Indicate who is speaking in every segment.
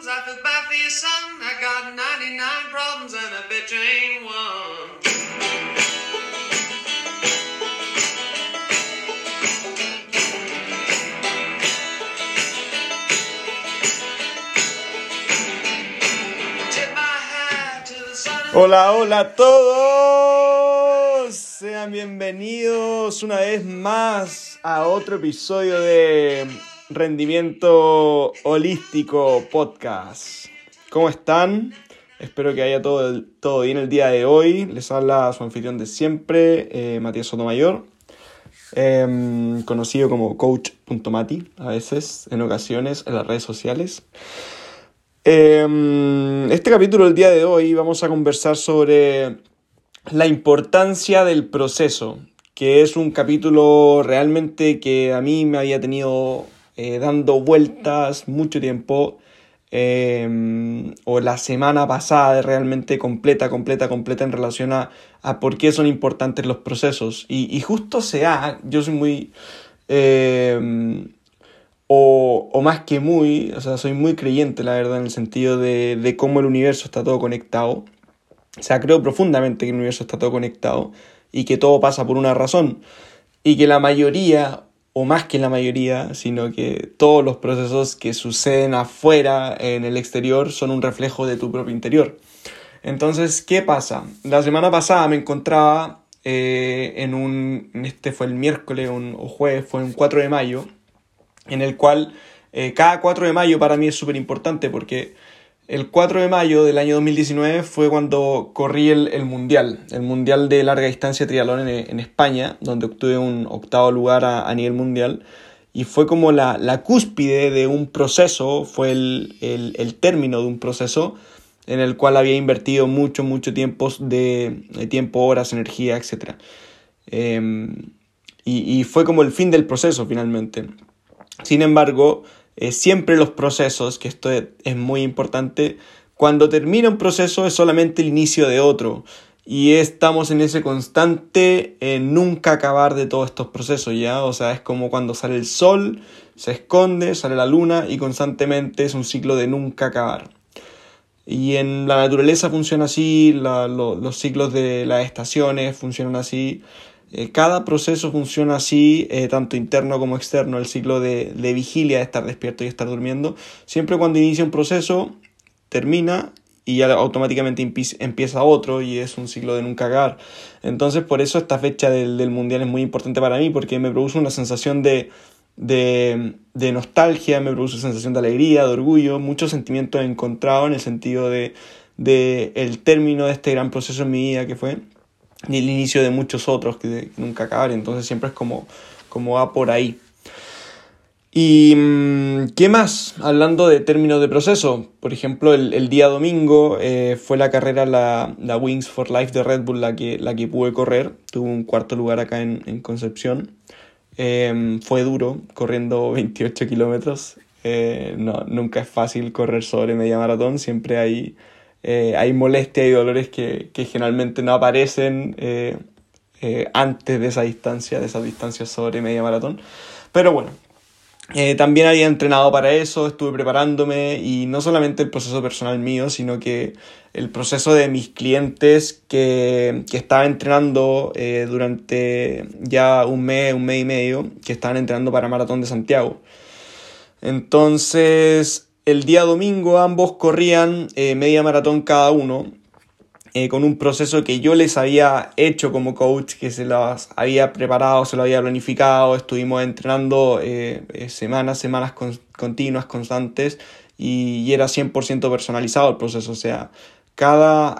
Speaker 1: lungs. I feel bad for your son. I got 99 problems and a bitch ain't one.
Speaker 2: Hola, hola a todos. Sean bienvenidos una vez más a otro episodio de Rendimiento Holístico Podcast. ¿Cómo están? Espero que haya todo, todo bien el día de hoy. Les habla su anfitrión de siempre, eh, Matías Sotomayor, em, conocido como coach.mati a veces, en ocasiones, en las redes sociales. Em, este capítulo del día de hoy vamos a conversar sobre la importancia del proceso, que es un capítulo realmente que a mí me había tenido eh, dando vueltas mucho tiempo, em, o la semana pasada realmente completa, completa, completa en relación a, a por qué son importantes los procesos. Y, y justo se da, yo soy muy... em, o, o más que muy, o sea, soy muy creyente, la verdad, en el sentido de, de cómo el universo está todo conectado. O sea, creo profundamente que el universo está todo conectado y que todo pasa por una razón. Y que la mayoría, o más que la mayoría, sino que todos los procesos que suceden afuera, en el exterior, son un reflejo de tu propio interior. Entonces, ¿qué pasa? La semana pasada me encontraba eh, en un, este fue el miércoles un- o jueves, fue un 4 de mayo, en el cual eh, cada 4 de mayo para mí es súper importante porque el 4 de mayo del año 2019 fue cuando corrí el, el Mundial, el Mundial de larga distancia triatlón en, España, donde obtuve un octavo lugar a, nivel mundial. Y fue como la, la cúspide de un proceso, fue el, el, el término de un proceso en el cual había invertido mucho, mucho tiempo de, de tiempo, horas, energía, etc. Em, y, y fue como el fin del proceso finalmente. Sin embargo, siempre los procesos, que esto es, muy importante, cuando termina un proceso es solamente el inicio de otro. Y estamos en ese constante nunca acabar de todos estos procesos, ¿ya? O sea, es como cuando sale el sol, se esconde, sale la luna y constantemente es un ciclo de nunca acabar. Y en la naturaleza funciona así, la- lo- los ciclos de las estaciones funcionan así. Eh, cada proceso funciona así, eh, tanto interno como externo, el ciclo de, vigilia, de estar despierto y estar durmiendo. Siempre cuando inicia un proceso, termina y ya automáticamente empi- empieza otro y es un ciclo de nunca acabar. Entonces por eso esta fecha del, mundial es muy importante para mí porque me produce una sensación de nostalgia, me produce sensación de alegría, de orgullo, muchos sentimientos encontrados en el sentido de, de el término de este gran proceso en mi vida que fue y el inicio de muchos otros que, nunca acabar. Entonces siempre es como, como va por ahí. ¿Y mm, qué más? Hablando de términos de proceso, por ejemplo, el, el día domingo eh, fue la carrera, la, la Wings for Life de Red Bull, la que, la que pude correr. Tuve un cuarto lugar acá en, en Concepción. Eh, fue duro, corriendo 28 kilómetros. Eh, no, nunca es fácil correr sobre media maratón, siempre hay, eh, hay molestia y dolores que, que generalmente no aparecen eh, eh, antes de esa distancia, de esas distancias sobre media maratón. Pero bueno, eh, también había entrenado para eso, estuve preparándome y no solamente el proceso personal mío, sino que el proceso de mis clientes que, que estaba entrenando eh, durante ya un mes, un mes y medio, que estaban entrenando para Maratón de Santiago. Entonces, el día domingo ambos corrían eh, media maratón cada uno, eh, con un proceso que yo les había hecho como coach, que se las había preparado, se lo había planificado, estuvimos entrenando eh, semanas, semanas con- continuas, constantes, y, y era 100% personalizado el proceso, o sea, cada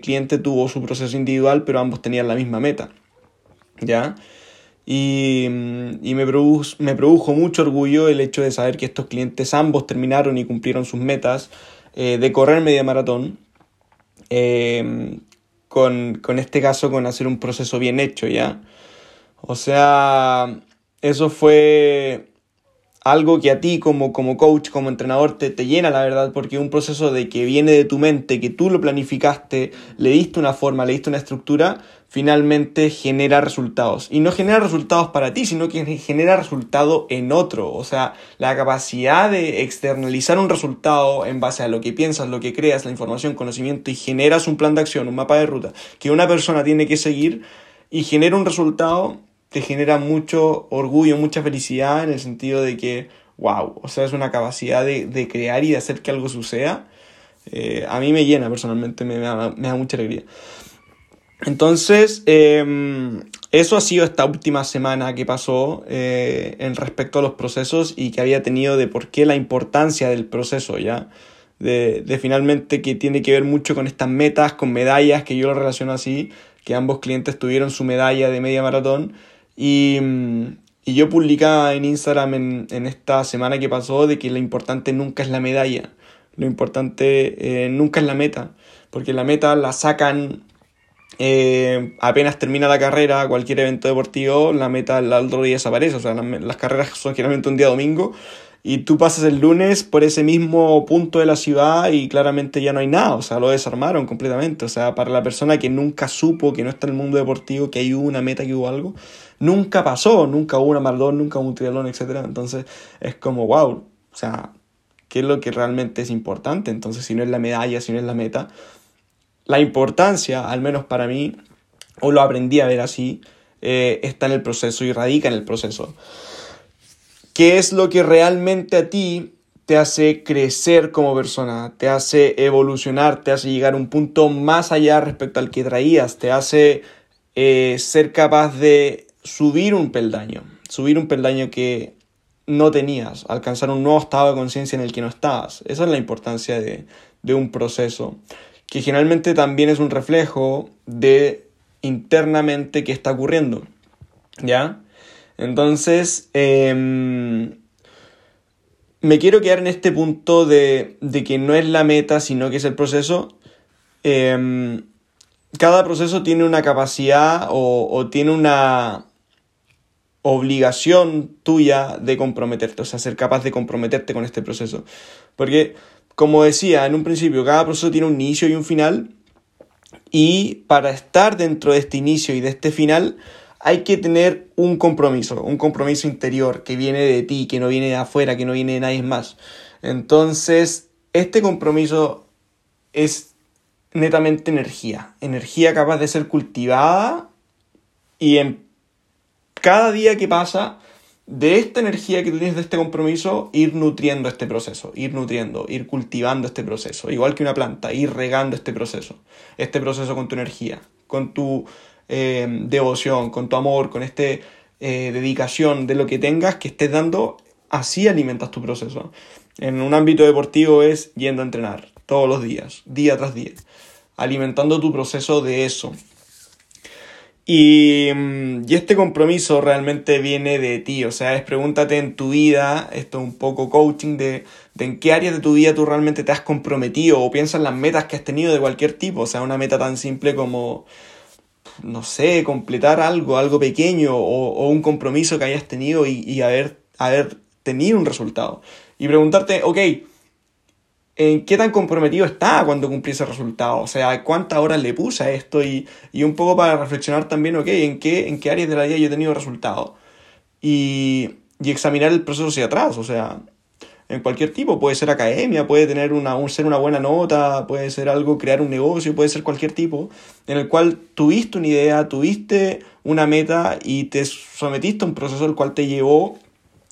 Speaker 2: cliente tuvo su proceso individual, pero ambos tenían la misma meta, ¿ya? Y, mm, y me, produjo, me produjo mucho orgullo el hecho de saber que estos clientes ambos terminaron y cumplieron sus metas eh, de correr media maratón, eh, con, con este caso con hacer un proceso bien hecho, ¿ya? O sea, eso fue algo que a ti como, como coach, como entrenador, te, te llena la verdad, porque un proceso de que viene de tu mente, que tú lo planificaste, le diste una forma, le diste una estructura, finalmente genera resultados. Y no genera resultados para ti, sino que genera resultado en otro. O sea, la capacidad de externalizar un resultado en base a lo que piensas, lo que creas, la información, conocimiento y generas un plan de acción, un mapa de ruta que una persona tiene que seguir y genera un resultado te genera mucho orgullo, mucha felicidad en el sentido de que, wow, o sea, es una capacidad de, crear y de hacer que algo suceda. Eh, a mí me llena personalmente, me, da, mucha alegría. Entonces, em, eso ha sido esta última semana que pasó eh, en respecto a los procesos y que había tenido de por qué la importancia del proceso, ¿ya? De, de, finalmente que tiene que ver mucho con estas metas, con medallas, que yo lo relaciono así, que ambos clientes tuvieron su medalla de media maratón y, y yo publicaba en Instagram en, en, esta semana que pasó de que lo importante nunca es la medalla, lo importante eh, nunca es la meta, porque la meta la sacan eh, apenas termina la carrera, cualquier evento deportivo, la meta el otro día desaparece, o sea, las, las carreras son generalmente un día domingo. Y tú pasas el lunes por ese mismo punto de la ciudad y claramente ya no hay nada, o sea, lo desarmaron completamente, o sea, para la persona que nunca supo, que no está en el mundo deportivo, que hay una meta, que hubo algo, nunca pasó, nunca hubo una maratón, nunca hubo un triatlón, etc. Entonces es como, wow, o sea, ¿qué es lo que realmente es importante? Entonces, si no es la medalla, si no es la meta, la importancia, al menos para mí, o lo aprendí a ver así, eh, está en el proceso y radica en el proceso. ¿Qué es lo que realmente a ti te hace crecer como persona, te hace evolucionar, te hace llegar a un punto más allá respecto al que traías, te hace eh, ser capaz de subir un peldaño, subir un peldaño que no tenías, alcanzar un nuevo estado de conciencia en el que no estabas. Esa es la importancia de, de un proceso, que generalmente también es un reflejo de internamente qué está ocurriendo. ¿Ya? Entonces, em, me quiero quedar en este punto de, que no es la meta, sino que es el proceso. Em, cada proceso tiene una capacidad o, tiene una obligación tuya de comprometerte, o sea, ser capaz de comprometerte con este proceso. Porque, como decía en un principio, cada proceso tiene un inicio y un final. Y para estar dentro de este inicio y de este final, hay que tener un compromiso, un compromiso interior que viene de ti, que no viene de afuera, que no viene de nadie más. Entonces, este compromiso es netamente energía, energía capaz de ser cultivada y en cada día que pasa, de esta energía que tienes de este compromiso, ir nutriendo este proceso, ir nutriendo, ir cultivando este proceso, igual que una planta, ir regando este proceso, este proceso con tu energía, con tu eh, devoción, con tu amor, con esta eh, dedicación de lo que tengas que estés dando, así alimentas tu proceso. En un ámbito deportivo es yendo a entrenar todos los días, día tras día, alimentando tu proceso de eso. Y, mm, y, este compromiso realmente viene de ti, o sea, es pregúntate en tu vida, esto es un poco coaching, de, de, en qué áreas de tu vida tú realmente te has comprometido o piensas en las metas que has tenido de cualquier tipo, o sea, una meta tan simple como no sé, completar algo, algo pequeño o, un compromiso que hayas tenido y, haber, haber tenido un resultado. Y preguntarte, ok, ¿en qué tan comprometido está cuando cumplí ese resultado? O sea, ¿cuántas horas le puse a esto? Y, un poco para reflexionar también, ok, ¿en qué, en qué áreas de la vida yo he tenido resultados? Y, y examinar el proceso hacia atrás, o sea, en cualquier tipo, puede ser academia, puede tener una, ser una buena nota, puede ser algo, crear un negocio, puede ser cualquier tipo, en el cual tuviste una idea, tuviste una meta y te sometiste a un proceso el cual te llevó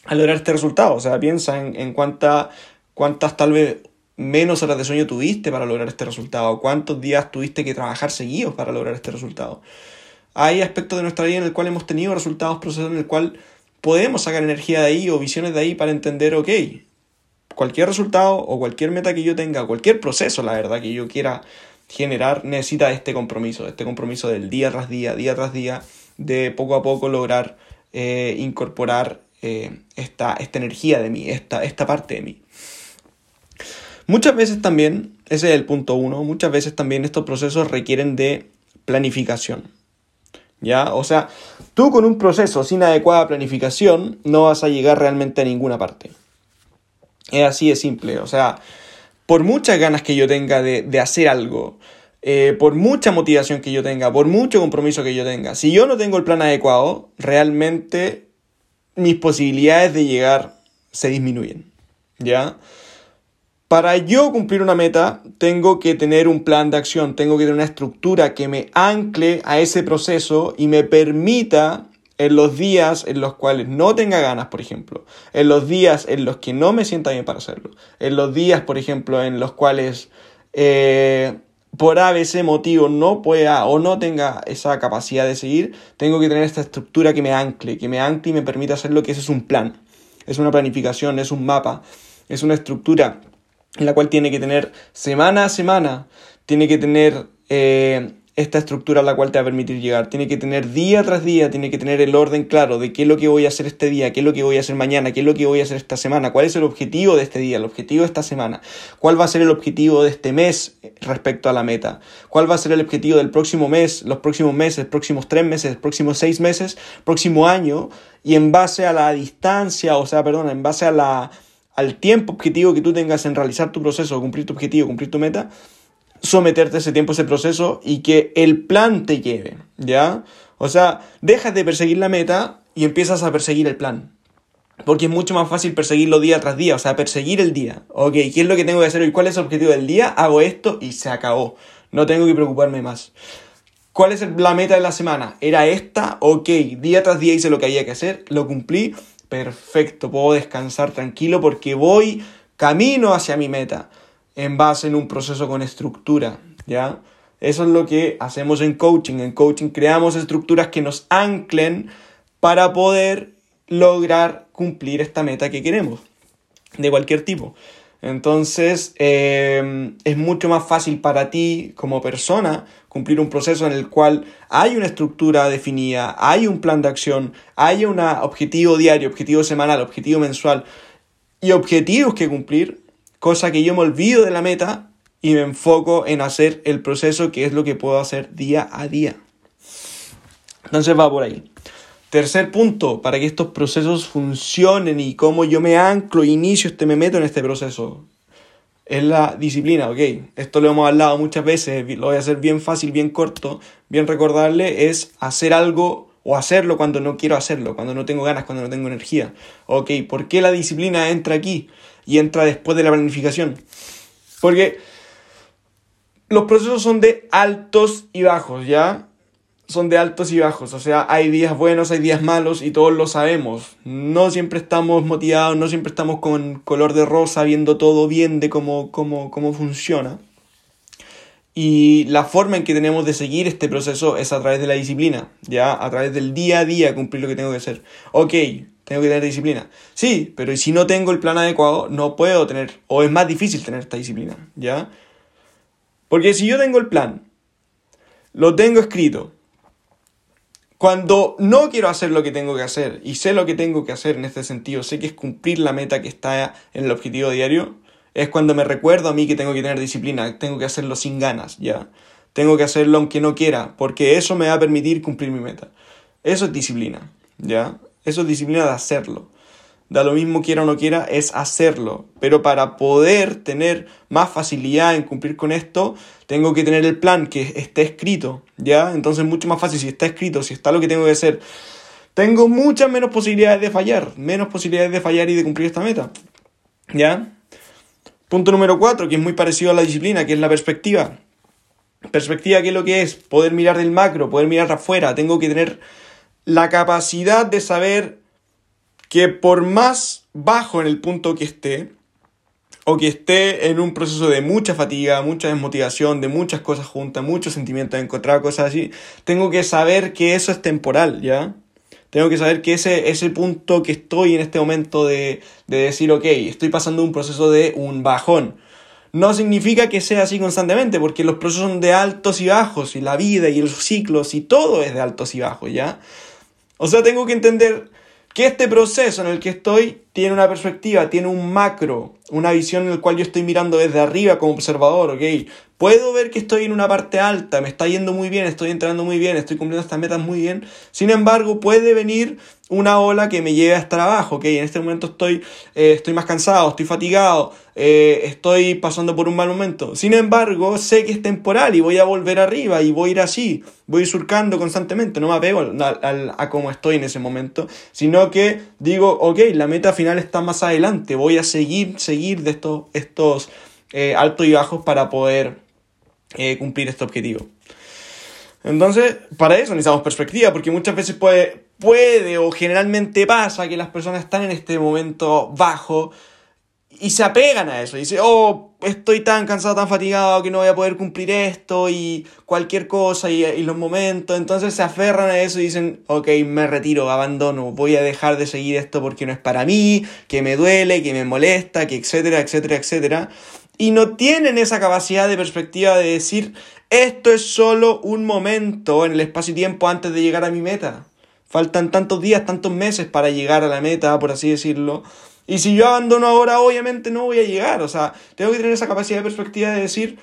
Speaker 2: a lograr este resultado. O sea, piensa en, en cuánta, cuántas tal vez menos horas de sueño tuviste para lograr este resultado, cuántos días tuviste que trabajar seguidos para lograr este resultado. Hay aspectos de nuestra vida en el cual hemos tenido resultados, procesos en el cual podemos sacar energía de ahí o visiones de ahí para entender, ok, cualquier resultado o cualquier meta que yo tenga, cualquier proceso, la verdad, que yo quiera generar, necesita este compromiso, este compromiso del día tras día, día tras día, de poco a poco lograr eh, incorporar eh, esta, esta, energía de mí, esta, esta parte de mí. Muchas veces también, ese es el punto uno, muchas veces también estos procesos requieren de planificación. ¿ya? O sea, tú con un proceso sin adecuada planificación no vas a llegar realmente a ninguna parte. Es así de simple, o sea, por muchas ganas que yo tenga de, hacer algo, eh, por mucha motivación que yo tenga, por mucho compromiso que yo tenga, si yo no tengo el plan adecuado, realmente mis posibilidades de llegar se disminuyen, ¿ya? Para yo cumplir una meta, tengo que tener un plan de acción, tengo que tener una estructura que me ancle a ese proceso y me permita en los días en los cuales no tenga ganas, por ejemplo, en los días en los que no me sienta bien para hacerlo, en los días, por ejemplo, en los cuales eh, por ABC motivo no pueda o no tenga esa capacidad de seguir, tengo que tener esta estructura que me ancle, que me ancle y me permita hacerlo, que ese es un plan, es una planificación, es un mapa, es una estructura en la cual tiene que tener semana a semana, tiene que tener eh, esta estructura a la cual te va a permitir llegar, tiene que tener día tras día, tiene que tener el orden claro de qué es lo que voy a hacer este día, qué es lo que voy a hacer mañana, qué es lo que voy a hacer esta semana, cuál es el objetivo de este día, el objetivo de esta semana, cuál va a ser el objetivo de este mes respecto a la meta, cuál va a ser el objetivo del próximo mes, los próximos meses, próximos tres meses, próximos seis meses, próximo año, y en base a la distancia, o sea, perdón, en base a la al tiempo objetivo que tú tengas en realizar tu proceso, cumplir tu objetivo, cumplir tu meta, someterte ese tiempo, ese proceso y que el plan te lleve, ¿ya? O sea, dejas de perseguir la meta y empiezas a perseguir el plan. Porque es mucho más fácil perseguirlo día tras día, o sea, perseguir el día. Ok, ¿qué es lo que tengo que hacer hoy? ¿Cuál es el objetivo del día? Hago esto y se acabó. No tengo que preocuparme más. ¿Cuál es la meta de la semana? ¿Era esta? Ok, día tras día hice lo que había que hacer, lo cumplí, perfecto, puedo descansar tranquilo porque voy camino hacia mi meta en base en un proceso con estructura, ¿ya? Eso es lo que hacemos en coaching. En coaching creamos estructuras que nos anclen para poder lograr cumplir esta meta que queremos, de cualquier tipo. Entonces, eh, es mucho más fácil para ti como persona cumplir un proceso en el cual hay una estructura definida, hay un plan de acción, hay un objetivo diario, objetivo semanal, objetivo mensual y objetivos que cumplir, cosa que yo me olvido de la meta y me enfoco en hacer el proceso que es lo que puedo hacer día a día. Entonces va por ahí. Tercer punto, para que estos procesos funcionen y cómo yo me anclo, inicio, este, me meto en este proceso es la disciplina, ok. Esto lo hemos hablado muchas veces, lo voy a hacer bien fácil, bien corto, bien recordarle, es hacer algo o hacerlo cuando no quiero hacerlo, cuando no tengo ganas, cuando no tengo energía. Ok, ¿por qué la disciplina entra aquí y entra después de la planificación? Porque los procesos son de altos y bajos, ¿ya? Son de altos y bajos, o sea, hay días buenos, hay días malos y todos lo sabemos. No siempre estamos motivados, no siempre estamos con color de rosa viendo todo bien de cómo, cómo, cómo funciona. Y la forma en que tenemos de seguir este proceso es a través de la disciplina, ya a través del día a día cumplir lo que tengo que hacer. Ok, tengo que tener disciplina. Sí, pero si no tengo el plan adecuado, no puedo tener, o es más difícil tener esta disciplina, ¿ya? Porque si yo tengo el plan, lo tengo escrito, cuando no quiero hacer lo que tengo que hacer y sé lo que tengo que hacer en este sentido, sé que es cumplir la meta que está en el objetivo diario, es cuando me recuerdo a mí que tengo que tener disciplina, tengo que hacerlo sin ganas, ¿ya? Tengo que hacerlo aunque no quiera, porque eso me va a permitir cumplir mi meta. Eso es disciplina, ¿ya? Eso es disciplina de hacerlo da lo mismo quiera o no quiera, es hacerlo. Pero para poder tener más facilidad en cumplir con esto, tengo que tener el plan que esté escrito, ¿ya? Entonces es mucho más fácil si está escrito, si está lo que tengo que hacer. Tengo muchas menos posibilidades de fallar, menos posibilidades de fallar y de cumplir esta meta, ¿ya? Punto número cuatro, que es muy parecido a la disciplina, que es la perspectiva. Perspectiva, ¿qué es lo que es? Poder mirar del macro, poder mirar afuera. Tengo que tener la capacidad de saber que por más bajo en el punto que esté, o que esté en un proceso de mucha fatiga, mucha desmotivación, de muchas cosas juntas, muchos sentimientos encontrar cosas así, tengo que saber que eso es temporal, ¿ya? Tengo que saber que ese, ese punto que estoy en este momento de, de decir, ok, estoy pasando un proceso de un bajón. No significa que sea así constantemente, porque los procesos son de altos y bajos, y la vida y los ciclos y todo es de altos y bajos, ¿ya? O sea, tengo que entender que este proceso en el que estoy tiene una perspectiva, tiene un macro, una visión en la cual yo estoy mirando desde arriba como observador, ¿ok? Puedo ver que estoy en una parte alta, me está yendo muy bien, estoy entrando muy bien, estoy cumpliendo estas metas muy bien. Sin embargo, puede venir una ola que me lleve a estar abajo, ¿ok? En este momento estoy, eh, estoy más cansado, estoy fatigado, eh, estoy pasando por un mal momento. Sin embargo, sé que es temporal y voy a volver arriba y voy a ir así, voy surcando constantemente, no me apego a, a cómo estoy en ese momento, sino que digo, ok, la meta final está más adelante, voy a seguir, seguir de estos, estos eh, altos y bajos para poder cumplir este objetivo. Entonces, para eso necesitamos perspectiva, porque muchas veces puede, puede o generalmente pasa que las personas están en este momento bajo y se apegan a eso. Y dicen, oh, estoy tan cansado, tan fatigado que no voy a poder cumplir esto y cualquier cosa y, y los momentos. Entonces se aferran a eso y dicen, ok, me retiro, abandono, voy a dejar de seguir esto porque no es para mí, que me duele, que me molesta, que etcétera, etcétera, etcétera. Y no tienen esa capacidad de perspectiva de decir, esto es solo un momento en el espacio y tiempo antes de llegar a mi meta. Faltan tantos días, tantos meses para llegar a la meta, por así decirlo. Y si yo abandono ahora, obviamente no voy a llegar. O sea, tengo que tener esa capacidad de perspectiva de decir,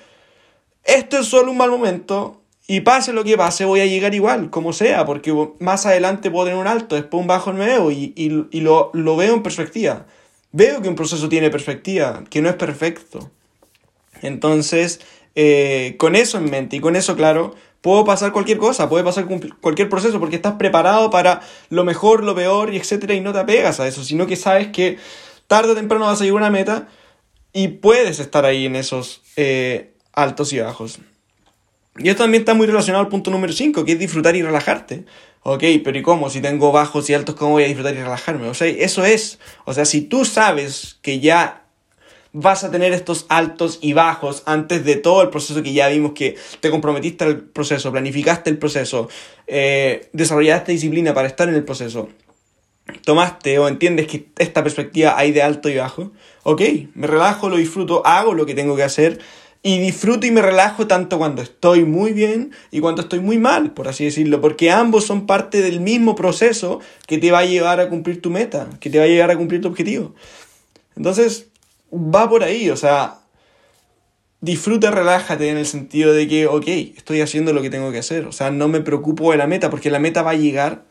Speaker 2: esto es solo un mal momento y pase lo que pase, voy a llegar igual, como sea, porque más adelante puedo tener un alto, después un bajo nuevo y, y, lo, lo veo en perspectiva. Veo que un proceso tiene perspectiva, que no es perfecto. Entonces, eh, con eso en mente y con eso claro, puedo pasar cualquier cosa, puede pasar cualquier proceso porque estás preparado para lo mejor, lo peor y etcétera y no te apegas a eso, sino que sabes que tarde o temprano vas a llegar a una meta y puedes estar ahí en esos eh, altos y bajos. Y esto también está muy relacionado al punto número 5, que es disfrutar y relajarte. Ok, pero ¿y cómo? Si tengo bajos y altos, ¿cómo voy a disfrutar y relajarme? O sea, eso es. O sea, si tú sabes que ya vas a tener estos altos y bajos antes de todo el proceso que ya vimos que te comprometiste al proceso, planificaste el proceso, eh, desarrollaste disciplina para estar en el proceso, tomaste o entiendes que esta perspectiva hay de alto y bajo, ok, me relajo, lo disfruto, hago lo que tengo que hacer y disfruto y me relajo tanto cuando estoy muy bien y cuando estoy muy mal, por así decirlo, porque ambos son parte del mismo proceso que te va a llevar a cumplir tu meta, que te va a llevar a cumplir tu objetivo. Entonces, va por ahí, o sea, disfruta, relájate en el sentido de que, ok, estoy haciendo lo que tengo que hacer, o sea, no me preocupo de la meta, porque la meta va a llegar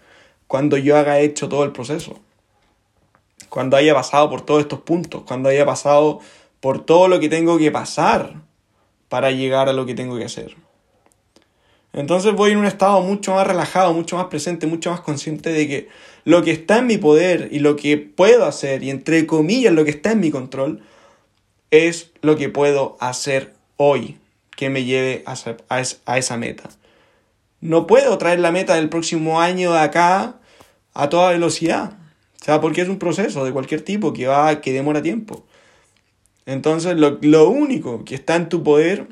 Speaker 2: cuando yo haga hecho todo el proceso, cuando haya pasado por todos estos puntos, cuando haya pasado por todo lo que tengo que pasar para llegar a lo que tengo que hacer. Entonces voy en un estado mucho más relajado, mucho más presente, mucho más consciente de que lo que está en mi poder y lo que puedo hacer, y entre comillas lo que está en mi control, es lo que puedo hacer hoy que me lleve a, a esa meta. No puedo traer la meta del próximo año de acá a toda velocidad. O sea, porque es un proceso de cualquier tipo que va, que demora tiempo. Entonces, lo, lo único que está en tu poder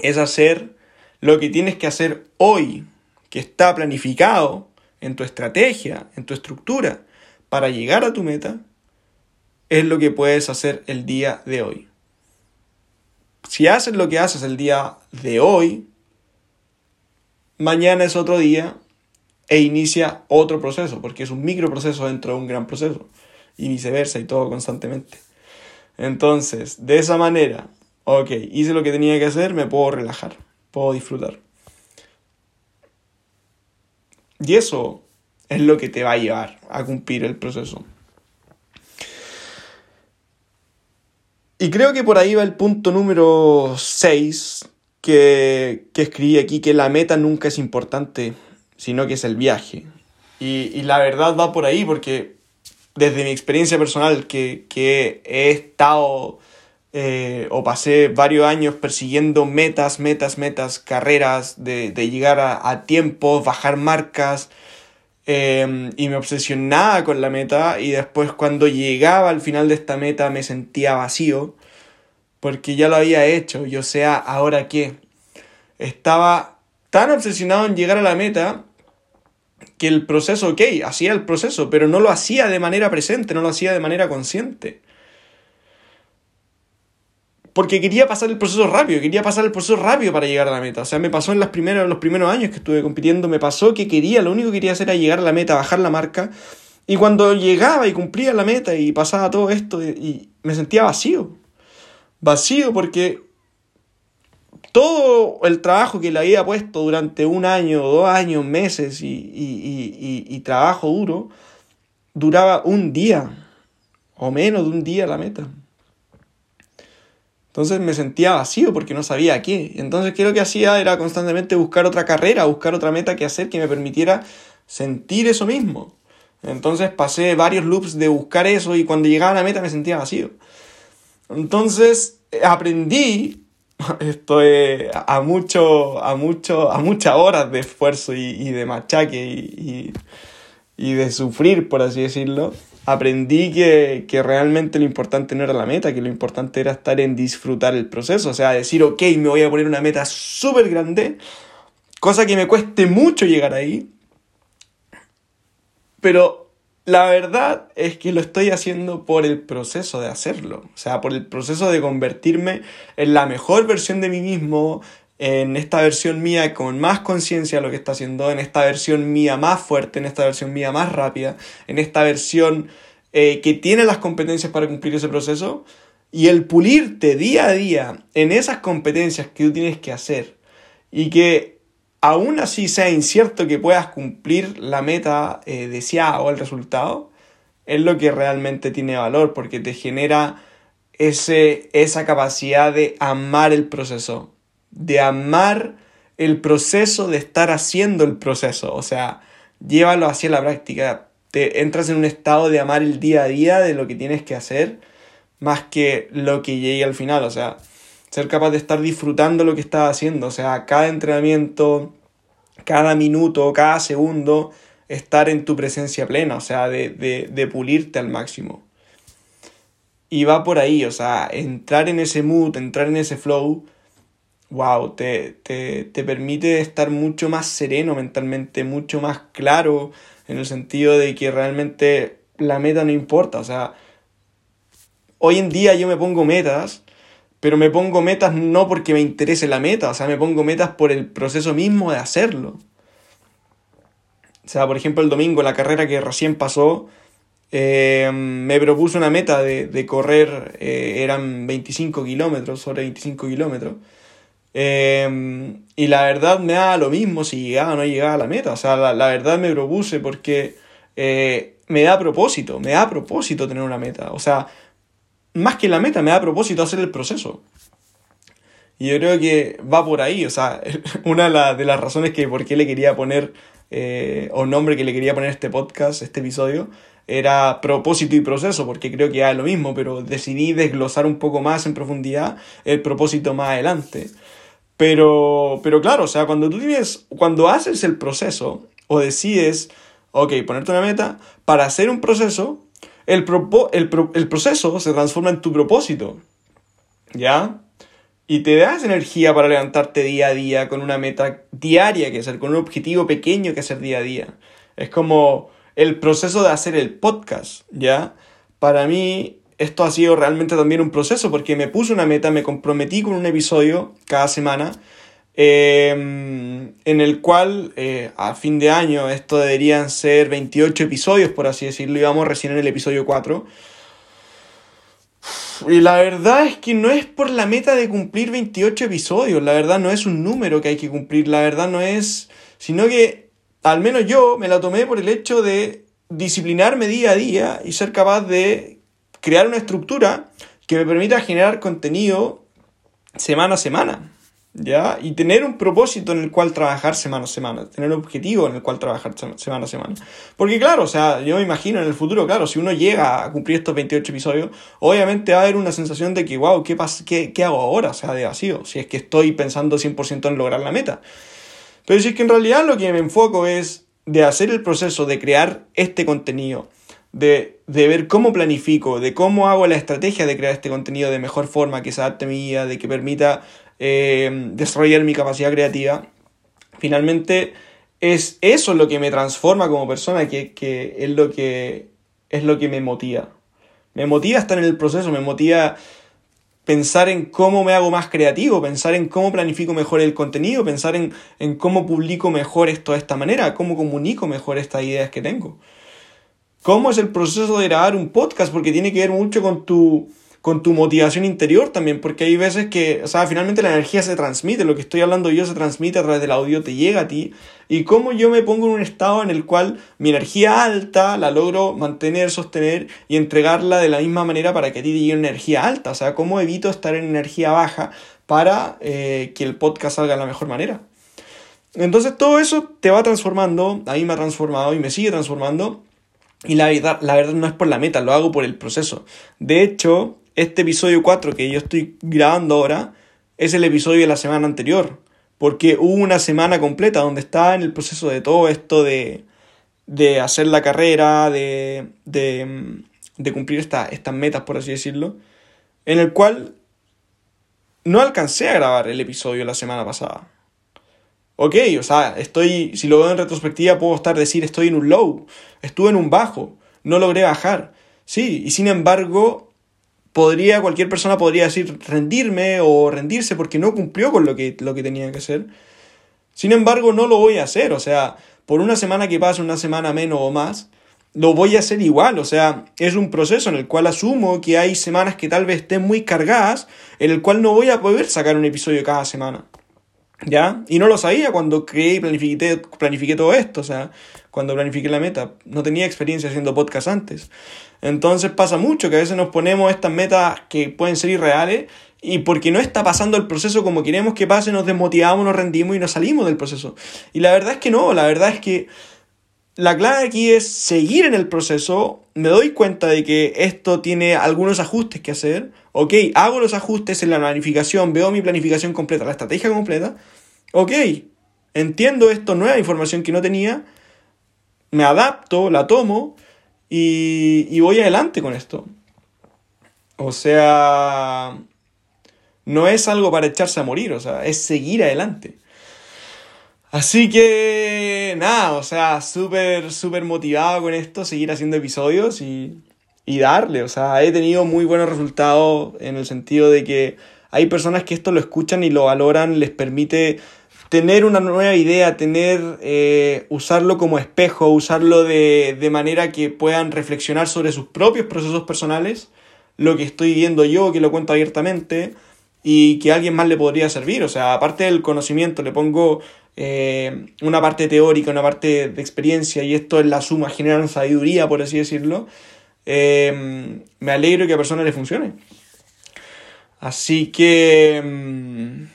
Speaker 2: es hacer lo que tienes que hacer hoy, que está planificado en tu estrategia, en tu estructura, para llegar a tu meta, es lo que puedes hacer el día de hoy. Si haces lo que haces el día de hoy, mañana es otro día e inicia otro proceso, porque es un micro proceso dentro de un gran proceso, y viceversa, y todo constantemente. Entonces, de esa manera, ok, hice lo que tenía que hacer, me puedo relajar puedo disfrutar. Y eso es lo que te va a llevar a cumplir el proceso. Y creo que por ahí va el punto número 6 que, que, escribí aquí, que la meta nunca es importante, sino que es el viaje. Y, y la verdad va por ahí porque desde mi experiencia personal que, que he estado eh, o pasé varios años persiguiendo metas, metas, metas, carreras, de, llegar a, tiempo, bajar marcas, em, y me obsesionaba con la meta y después cuando llegaba al final de esta meta me sentía vacío porque ya lo había hecho, yo sea, ahora qué. Estaba tan obsesionado en llegar a la meta que el proceso, ok, hacía el proceso, pero no lo hacía de manera presente, no lo hacía de manera consciente porque quería pasar el proceso rápido, quería pasar el proceso rápido para llegar a la meta. O sea, me pasó en las primeras, los primeros años que estuve compitiendo, me pasó que quería, lo único que quería hacer era llegar a la meta, bajar la marca Y cuando llegaba y cumplía la meta y pasaba todo esto, y me sentía vacío. Vacío porque todo el trabajo que le había puesto durante un año, dos años, meses y, y, trabajo duro, duraba un día o menos de un día la meta. Entonces me sentía vacío porque no sabía qué. Entonces, ¿qué lo que hacía? Era constantemente buscar otra carrera, buscar otra meta que hacer que me permitiera sentir eso mismo. Entonces pasé varios loops de buscar eso y cuando llegaba a la meta me sentía vacío. Entonces aprendí esto a mucho, a mucho, a muchas horas de esfuerzo y, de machaque y, y, de sufrir, por así decirlo. Aprendí que, que, realmente lo importante no era la meta, que lo importante era estar en disfrutar el proceso. O sea, decir, ok, me voy a poner una meta súper grande, cosa que me cueste mucho llegar ahí, pero la verdad es que lo estoy haciendo por el proceso de hacerlo, o sea, por el proceso de convertirme en la mejor versión de mí mismo, en esta versión mía con más conciencia lo que está haciendo, en esta versión mía más fuerte, en esta versión mía más rápida, en esta versión eh, que tiene las competencias para cumplir ese proceso, y el pulirte día a día en esas competencias que tú tienes que hacer y que aún así sea incierto que puedas cumplir la meta eh, deseada o el resultado, es lo que realmente tiene valor porque te genera ese, esa capacidad de amar el proceso, de amar el proceso de estar haciendo el proceso, o sea, llévalo hacia la práctica, te entras en un estado de amar el día a día de lo que tienes que hacer más que lo que llegue al final, o sea, ser capaz de estar disfrutando lo que estás haciendo, o sea, cada entrenamiento, cada minuto, cada segundo, estar en tu presencia plena, o sea, de, de, pulirte al máximo. Y va por ahí, o sea, entrar en ese mood, entrar en ese flow, wow, te, te, te, permite estar mucho más sereno mentalmente, mucho más claro, en el sentido de que realmente la meta no importa, o sea, hoy en día yo me pongo metas pero me pongo metas no porque me interese la meta, o sea, me pongo metas por el proceso mismo de hacerlo. O sea, por ejemplo, el domingo, la carrera que recién pasó, eh, me propuso una meta de, correr, eh, eran 25 kilómetros, sobre 25 kilómetros. Eh, y la verdad me da lo mismo si llegaba o no llegaba a la meta. O sea, la, la verdad me propuse porque me da propósito, me da propósito tener una meta. O sea, más que la meta, me da propósito hacer el proceso. Y yo creo que va por ahí, o sea, una de, las razones que por qué le quería poner, eh, o nombre que le quería poner este podcast, este episodio, era propósito y proceso, porque creo que era lo mismo, pero decidí desglosar un poco más en profundidad el propósito más adelante. Pero, pero claro, o sea, cuando tú tienes, cuando haces el proceso, o decides, ok, ponerte una meta, para hacer un proceso, el, el, proceso se transforma en tu propósito. ¿Ya? Y te das energía para levantarte día a día con una meta diaria que hacer, con un objetivo pequeño que hacer día a día. Es como el proceso de hacer el podcast, ¿ya? Para mí esto ha sido realmente también un proceso porque me puse una meta, me comprometí con un episodio cada semana Em, en el cual eh, a fin de año esto deberían ser 28 episodios, por así decirlo, íbamos recién en el episodio 4. Y la verdad es que no es por la meta de cumplir 28 episodios, la verdad no es un número que hay que cumplir, la verdad no es, sino que al menos yo me la tomé por el hecho de disciplinarme día a día y ser capaz de crear una estructura que me permita generar contenido semana a semana. ¿ya? Y tener un propósito en el cual trabajar semana a semana, tener un objetivo en el cual trabajar semana a semana. Porque claro, o sea, yo me imagino en el futuro, claro, si uno llega a cumplir estos 28 episodios, obviamente va a haber una sensación de que, wow, ¿qué, qué, qué hago ahora? O sea, de vacío, si es que estoy pensando 100% en lograr la meta. Pero si es que en realidad lo que me enfoco es de hacer el proceso de crear este contenido, de, de, ver cómo planifico, de cómo hago la estrategia de crear este contenido de mejor forma, que se adapte a mi vida, de que permita eh, desarrollar mi capacidad creativa, finalmente es eso lo que me transforma como persona, que, que es, lo que es lo que me motiva. Me motiva estar en el proceso, me motiva pensar en cómo me hago más creativo, pensar en cómo planifico mejor el contenido, pensar en, en cómo publico mejor esto de esta manera, cómo comunico mejor estas ideas que tengo. Cómo es el proceso de grabar un podcast, porque tiene que ver mucho con tu, con tu motivación interior también, porque hay veces que, o sea, finalmente la energía se transmite, lo que estoy hablando yo se transmite a través del audio, te llega a ti, y cómo yo me pongo en un estado en el cual mi energía alta la logro mantener, sostener y entregarla de la misma manera para que a ti te llegue energía alta, o sea, cómo evito estar en energía baja para eh, que el podcast salga de la mejor manera. Entonces todo eso te va transformando, a mí me ha transformado y me sigue transformando, y la verdad, la verdad no es por la meta, lo hago por el proceso. De hecho, este episodio 4 que yo estoy grabando ahora es el episodio de la semana anterior. Porque hubo una semana completa donde estaba en el proceso de todo esto de, de hacer la carrera, de, de, de cumplir estas metas, por así decirlo, en el cual no alcancé a grabar el episodio la semana pasada. Ok, o sea, estoy, si lo veo en retrospectiva, puedo estar decir estoy en un low, estuve en un bajo, no logré bajar. Sí, y sin embargo, podría, cualquier persona podría decir rendirme o rendirse porque no cumplió con lo que, lo que tenía que hacer. Sin embargo, no lo voy a hacer, o sea, por una semana que pase, una semana menos o más, lo voy a hacer igual, o sea, es un proceso en el cual asumo que hay semanas que tal vez estén muy cargadas, en el cual no voy a poder sacar un episodio cada semana. ¿Ya? Y no lo sabía cuando creé y planifiqué, planifiqué todo esto, o sea, cuando planifiqué la meta. No tenía experiencia haciendo podcast antes. Entonces pasa mucho que a veces nos ponemos estas metas que pueden ser irreales y porque no está pasando el proceso como queremos que pase, nos desmotivamos, nos rendimos y nos salimos del proceso. Y la verdad es que no, la verdad es que la clave aquí es seguir en el proceso. Me doy cuenta de que esto tiene algunos ajustes que hacer Ok, hago los ajustes en la planificación, veo mi planificación completa, la estrategia completa. Ok, entiendo esto, nueva información que no tenía, me adapto, la tomo y, y voy adelante con esto. O sea, no es algo para echarse a morir, o sea, es seguir adelante. Así que, nada, o sea, súper, súper motivado con esto, seguir haciendo episodios y y darle. O sea, he tenido muy buenos resultados en el sentido de que hay personas que esto lo escuchan y lo valoran, les permite tener una nueva idea, tener, eh, usarlo como espejo, usarlo de, de manera que puedan reflexionar sobre sus propios procesos personales, lo que estoy viendo yo, que lo cuento abiertamente, y que a alguien más le podría servir. O sea, aparte del conocimiento, le pongo eh, una parte teórica, una parte de experiencia, y esto es la suma, generan sabiduría, por así decirlo. Em, me alegro que a personas le funcione. Así que em,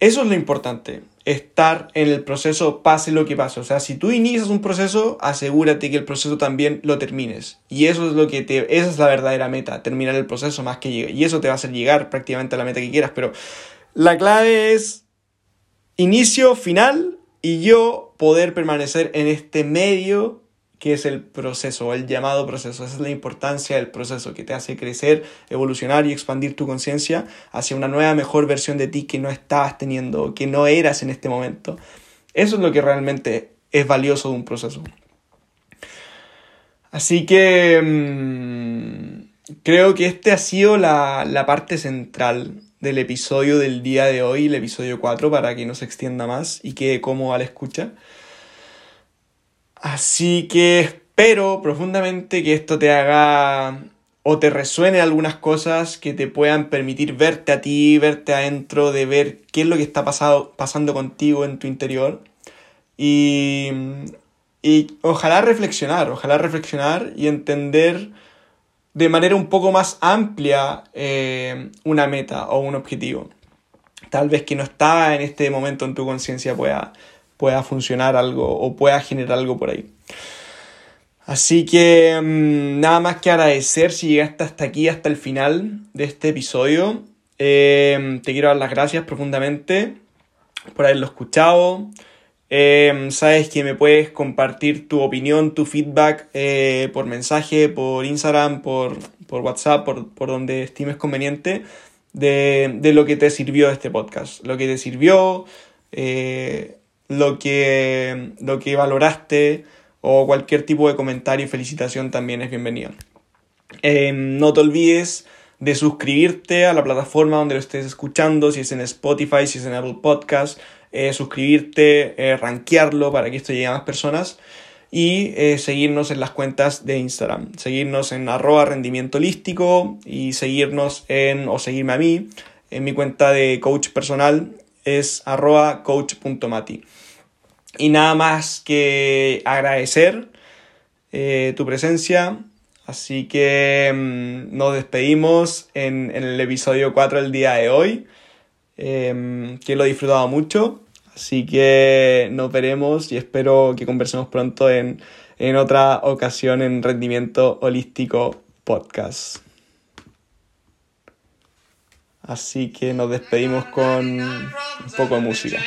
Speaker 2: eso es lo importante, estar en el proceso pase lo que pase. O sea, si tú inicias un proceso, asegúrate que el proceso también lo termines. Y eso es lo que te, esa es la verdadera meta, terminar el proceso más que llegar. Y eso te va a hacer llegar prácticamente a la meta que quieras. Pero la clave es inicio, final y yo poder permanecer en este medio qué es el proceso, el llamado proceso. Esa es la importancia del proceso que te hace crecer, evolucionar y expandir tu conciencia hacia una nueva, mejor versión de ti que no estabas teniendo, que no eras en este momento. Eso es lo que realmente es valioso de un proceso. Así que mmm, creo que este ha sido la, la parte central del episodio del día de hoy, el episodio 4, para que no se extienda más y quede cómodo a la escucha. Así que espero profundamente que esto te haga o te resuene algunas cosas que te puedan permitir verte a ti, verte adentro, de ver qué es lo que está pasado, pasando contigo en tu interior. Y, y ojalá reflexionar, ojalá reflexionar y entender de manera un poco más amplia eh, una meta o un objetivo. Tal vez que no está en este momento en tu conciencia pueda, pueda funcionar algo o pueda generar algo por ahí. Así que mm, nada más que agradecer si llegaste hasta aquí, hasta el final de este episodio. Em, te quiero dar las gracias profundamente por haberlo escuchado. Em, sabes que me puedes compartir tu opinión, tu feedback eh, por mensaje, por Instagram, por, WhatsApp, por, por, donde estimes conveniente, de, de, lo que te sirvió este podcast. Lo que te sirvió, eh, lo que, lo que valoraste o cualquier tipo de comentario y felicitación también es bienvenido. Em, no te olvides de suscribirte a la plataforma donde lo estés escuchando, si es en Spotify, si es en Apple Podcast, eh, suscribirte, eh, rankearlo para que esto llegue a más personas. y eh, seguirnos en las cuentas de Instagram. Seguirnos en arroba rendimiento holístico y seguirnos en, o seguirme a mí, en mi cuenta de coach personal es arroba coach.mati. Y nada más que agradecer eh, tu presencia. Así que mm, nos despedimos en, el episodio 4 del día de hoy. Que lo he disfrutado mucho. Así que nos veremos y espero que conversemos pronto en, en otra ocasión en Rendimiento Holístico Podcast. Así que nos despedimos con un poco de música.